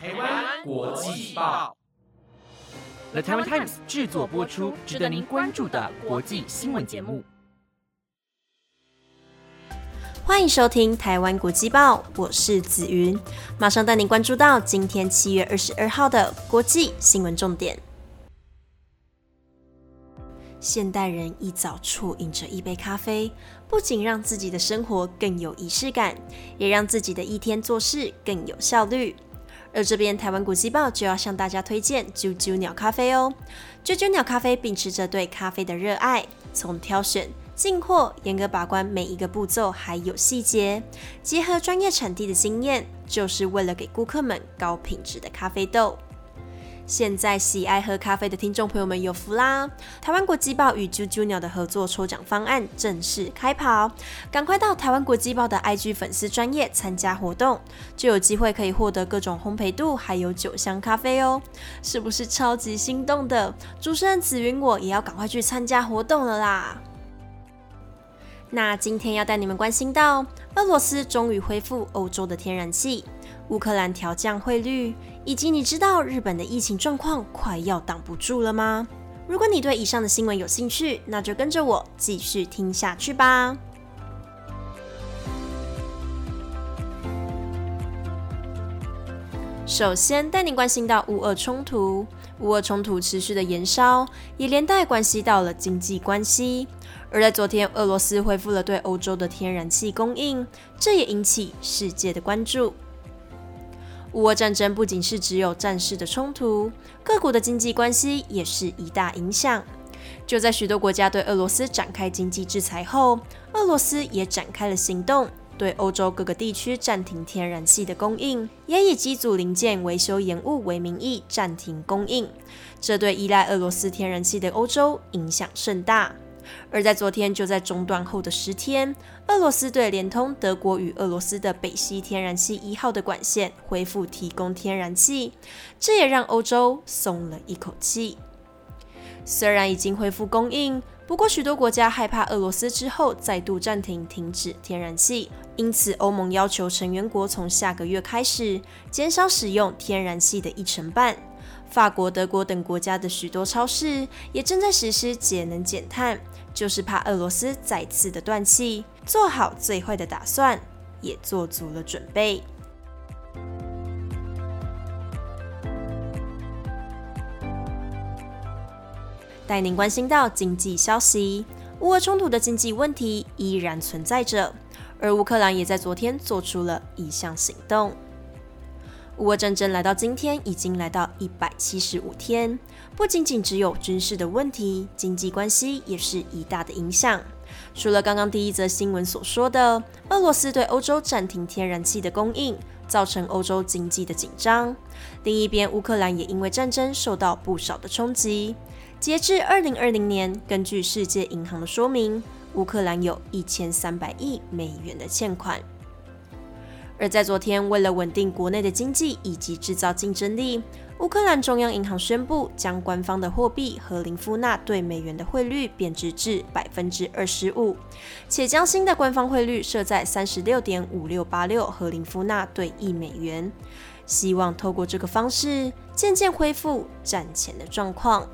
台湾国际报，The Taiwan Times 制作播出，值得您关注的国际新闻节目。欢迎收听台湾国际报，我是子云，马上带您关注到今天七月二十二号的国际新闻重点。现代人一早啜饮着一杯咖啡，不仅让自己的生活更有仪式感，也让自己的一天做事更有效率。而这边台湾古迹报就要向大家推荐啾啾鸟咖啡哦。啾啾鸟咖啡秉持着对咖啡的热爱，从挑选、进货、严格把关每一个步骤还有细节，结合专业产地的经验，就是为了给顾客们高品质的咖啡豆。现在喜爱喝咖啡的听众朋友们有福啦！台湾国际报与啾啾鸟的合作抽奖方案正式开跑，赶快到台湾国际报的 IG 粉丝专业参加活动，就有机会可以获得各种烘焙度还有酒香咖啡哦！是不是超级心动的？主持人紫云我也要赶快去参加活动了啦！那今天要带你们关心到，俄罗斯终于恢复欧洲的天然气。乌克兰调降汇率，以及你知道日本的疫情状况快要挡不住了吗？如果你对以上的新闻有兴趣，那就跟着我继续听下去吧。首先带你关心到乌俄冲突，乌俄冲突持续的延烧，也连带关系到了经济关系。而在昨天，俄罗斯恢复了对欧洲的天然气供应，这也引起世界的关注。乌俄战争不仅是只有战事的冲突，各国的经济关系也是一大影响。就在许多国家对俄罗斯展开经济制裁后，俄罗斯也展开了行动，对欧洲各个地区暂停天然气的供应，也以机组零件维修延误为名义暂停供应。这对依赖俄罗斯天然气的欧洲影响甚大。而在昨天，就在中断后的十天，俄罗斯队连通德国与俄罗斯的北溪天然气一号的管线，恢复提供天然气，这也让欧洲松了一口气。虽然已经恢复供应，不过许多国家害怕俄罗斯之后再度暂停停止天然气，因此欧盟要求成员国从下个月开始减少使用天然气的一成半。法国、德国等国家的许多超市也正在实施节能减碳。就是怕俄罗斯再次的断气，做好最坏的打算，也做足了准备。带您关心到经济消息，乌俄冲突的经济问题依然存在着，而乌克兰也在昨天做出了一项行动。乌俄战争来到今天，已经来到一百七十五天。不仅仅只有军事的问题，经济关系也是一大的影响。除了刚刚第一则新闻所说的，俄罗斯对欧洲暂停天然气的供应，造成欧洲经济的紧张。另一边，乌克兰也因为战争受到不少的冲击。截至二零二零年，根据世界银行的说明，乌克兰有一千三百亿美元的欠款。而在昨天，为了稳定国内的经济以及制造竞争力，乌克兰中央银行宣布将官方的货币和林夫纳对美元的汇率贬值至百分之二十五，且将新的官方汇率设在三十六点五六八六和林夫纳对一美元，希望透过这个方式渐渐恢复战前的状况。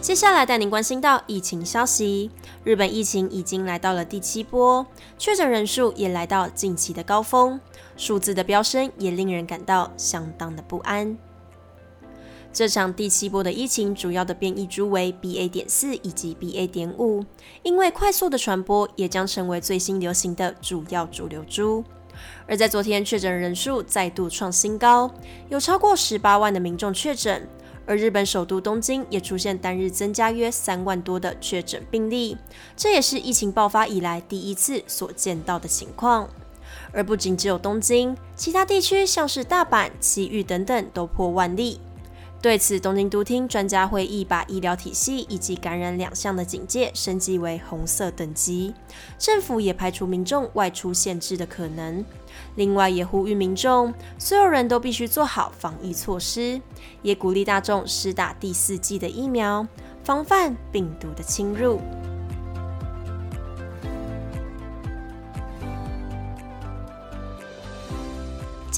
接下来带您关心到疫情消息。日本疫情已经来到了第七波，确诊人数也来到近期的高峰，数字的飙升也令人感到相当的不安。这场第七波的疫情主要的变异株为 BA. 点四以及 BA. 点五，因为快速的传播，也将成为最新流行的主要主流株。而在昨天，确诊人数再度创新高，有超过十八万的民众确诊。而日本首都东京也出现单日增加约三万多的确诊病例，这也是疫情爆发以来第一次所见到的情况。而不仅只有东京，其他地区像是大阪、埼玉等等都破万例。对此，东京都厅专家会议把医疗体系以及感染两项的警戒升级为红色等级，政府也排除民众外出限制的可能。另外，也呼吁民众，所有人都必须做好防疫措施，也鼓励大众施打第四季的疫苗，防范病毒的侵入。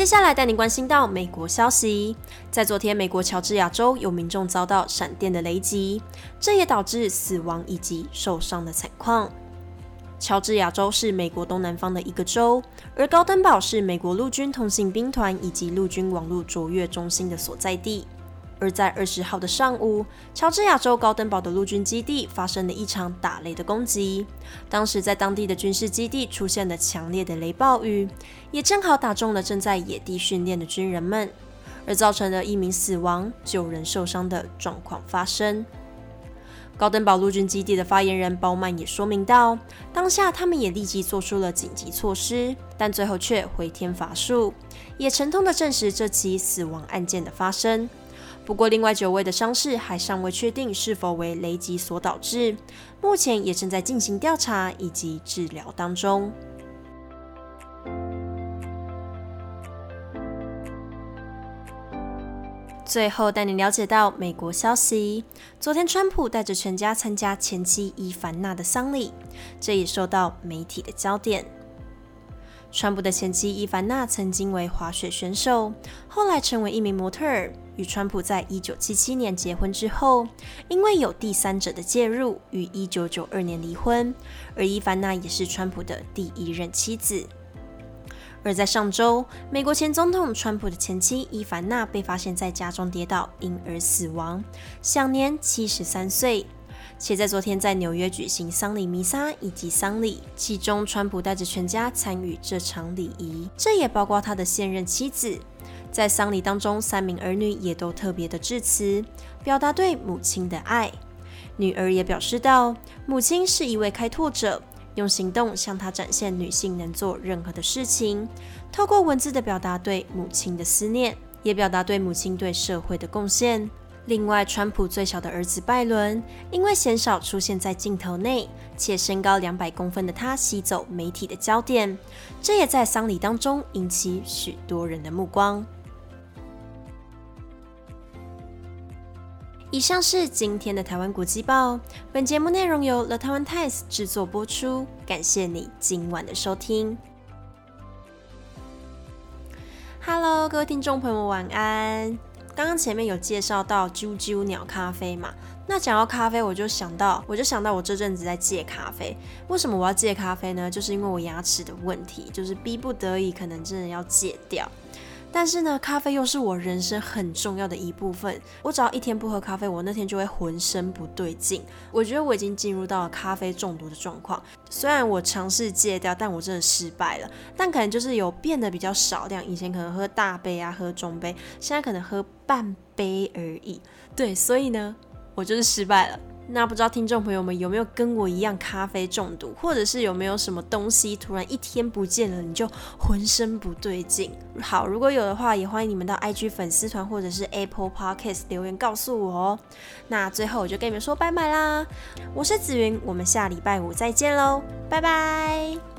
接下来带您关心到美国消息，在昨天，美国乔治亚州有民众遭到闪电的雷击，这也导致死亡以及受伤的惨况。乔治亚州是美国东南方的一个州，而高登堡是美国陆军通信兵团以及陆军网络卓越中心的所在地。而在二十号的上午，乔治亚州高登堡的陆军基地发生了一场打雷的攻击。当时在当地的军事基地出现了强烈的雷暴雨，也正好打中了正在野地训练的军人们，而造成了一名死亡、九人受伤的状况发生。高登堡陆军基地的发言人包曼也说明到，当下他们也立即做出了紧急措施，但最后却回天乏术，也沉痛的证实这起死亡案件的发生。不过，另外九位的伤势还尚未确定是否为雷击所导致，目前也正在进行调查以及治疗当中。最后带你了解到美国消息：昨天，川普带着全家参加前妻伊凡娜的丧礼，这也受到媒体的焦点。川普的前妻伊凡娜曾经为滑雪选手，后来成为一名模特儿。与川普在一九七七年结婚之后，因为有第三者的介入，于一九九二年离婚。而伊凡娜也是川普的第一任妻子。而在上周，美国前总统川普的前妻伊凡娜被发现在家中跌倒，因而死亡，享年七十三岁。且在昨天在纽约举行丧礼弥撒以及丧礼，其中川普带着全家参与这场礼仪，这也包括他的现任妻子。在丧礼当中，三名儿女也都特别的致辞，表达对母亲的爱。女儿也表示道：“母亲是一位开拓者，用行动向她展现女性能做任何的事情。透过文字的表达对母亲的思念，也表达对母亲对社会的贡献。”另外，川普最小的儿子拜伦，因为鲜少出现在镜头内，且身高两百公分的他吸走媒体的焦点，这也在丧礼当中引起许多人的目光。以上是今天的台湾国际报。本节目内容由 The Taiwan Times 制作播出，感谢你今晚的收听。Hello，各位听众朋友，晚安。刚刚前面有介绍到啾啾鸟咖啡嘛？那讲到咖啡，我就想到，我就想到我这阵子在戒咖啡。为什么我要戒咖啡呢？就是因为我牙齿的问题，就是逼不得已，可能真的要戒掉。但是呢，咖啡又是我人生很重要的一部分。我只要一天不喝咖啡，我那天就会浑身不对劲。我觉得我已经进入到了咖啡中毒的状况。虽然我尝试戒掉，但我真的失败了。但可能就是有变得比较少量，以前可能喝大杯啊，喝中杯，现在可能喝半杯而已。对，所以呢，我就是失败了。那不知道听众朋友们有没有跟我一样咖啡中毒，或者是有没有什么东西突然一天不见了，你就浑身不对劲？好，如果有的话，也欢迎你们到 IG 粉丝团或者是 Apple Podcast 留言告诉我哦。那最后我就跟你们说拜拜啦，我是紫云，我们下礼拜五再见喽，拜拜。